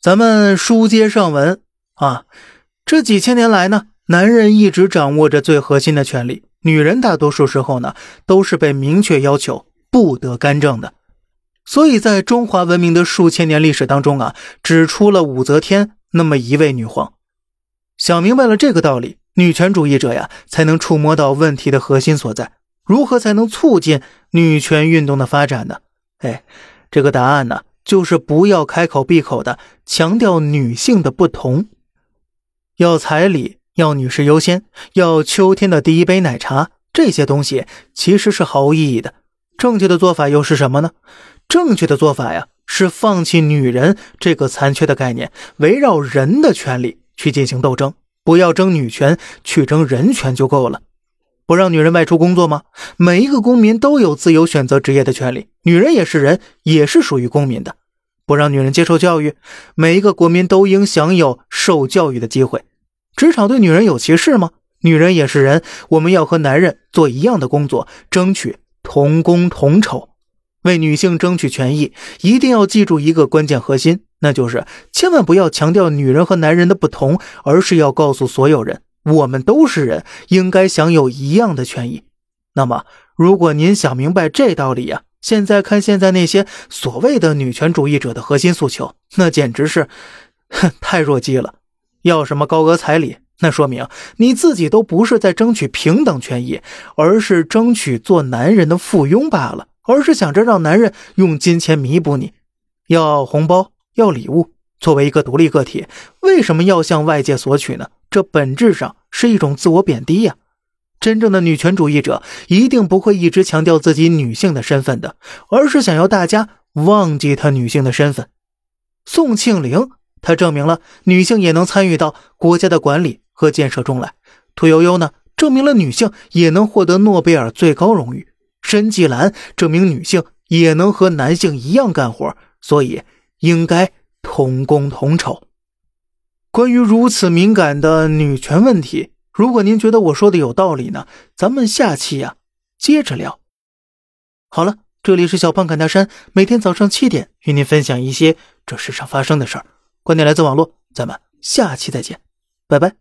咱们书接上文啊，这几千年来呢，男人一直掌握着最核心的权利，女人大多数时候呢，都是被明确要求不得干政的。所以在中华文明的数千年历史当中啊，只出了武则天那么一位女皇。想明白了这个道理，女权主义者呀，才能触摸到问题的核心所在。如何才能促进女权运动的发展呢？哎，这个答案呢，就是不要开口闭口的强调女性的不同，要彩礼，要女士优先，要秋天的第一杯奶茶，这些东西其实是毫无意义的。正确的做法又是什么呢？正确的做法呀，是放弃女人这个残缺的概念，围绕人的权利。去进行斗争，不要争女权，去争人权就够了。不让女人外出工作吗？每一个公民都有自由选择职业的权利，女人也是人，也是属于公民的。不让女人接受教育，每一个国民都应享有受教育的机会。职场对女人有歧视吗？女人也是人，我们要和男人做一样的工作，争取同工同酬。为女性争取权益，一定要记住一个关键核心，那就是千万不要强调女人和男人的不同，而是要告诉所有人，我们都是人，应该享有一样的权益。那么，如果您想明白这道理呀，现在看现在那些所谓的女权主义者的核心诉求，那简直是，哼，太弱鸡了。要什么高额彩礼，那说明你自己都不是在争取平等权益，而是争取做男人的附庸罢了。而是想着让男人用金钱弥补你，要红包，要礼物。作为一个独立个体，为什么要向外界索取呢？这本质上是一种自我贬低呀！真正的女权主义者一定不会一直强调自己女性的身份的，而是想要大家忘记她女性的身份。宋庆龄，她证明了女性也能参与到国家的管理和建设中来。屠呦呦呢，证明了女性也能获得诺贝尔最高荣誉。申纪兰证明女性也能和男性一样干活，所以应该同工同酬。关于如此敏感的女权问题，如果您觉得我说的有道理呢，咱们下期呀接着聊。好了，这里是小胖侃大山，每天早上七点与您分享一些这世上发生的事儿。观点来自网络，咱们下期再见，拜拜。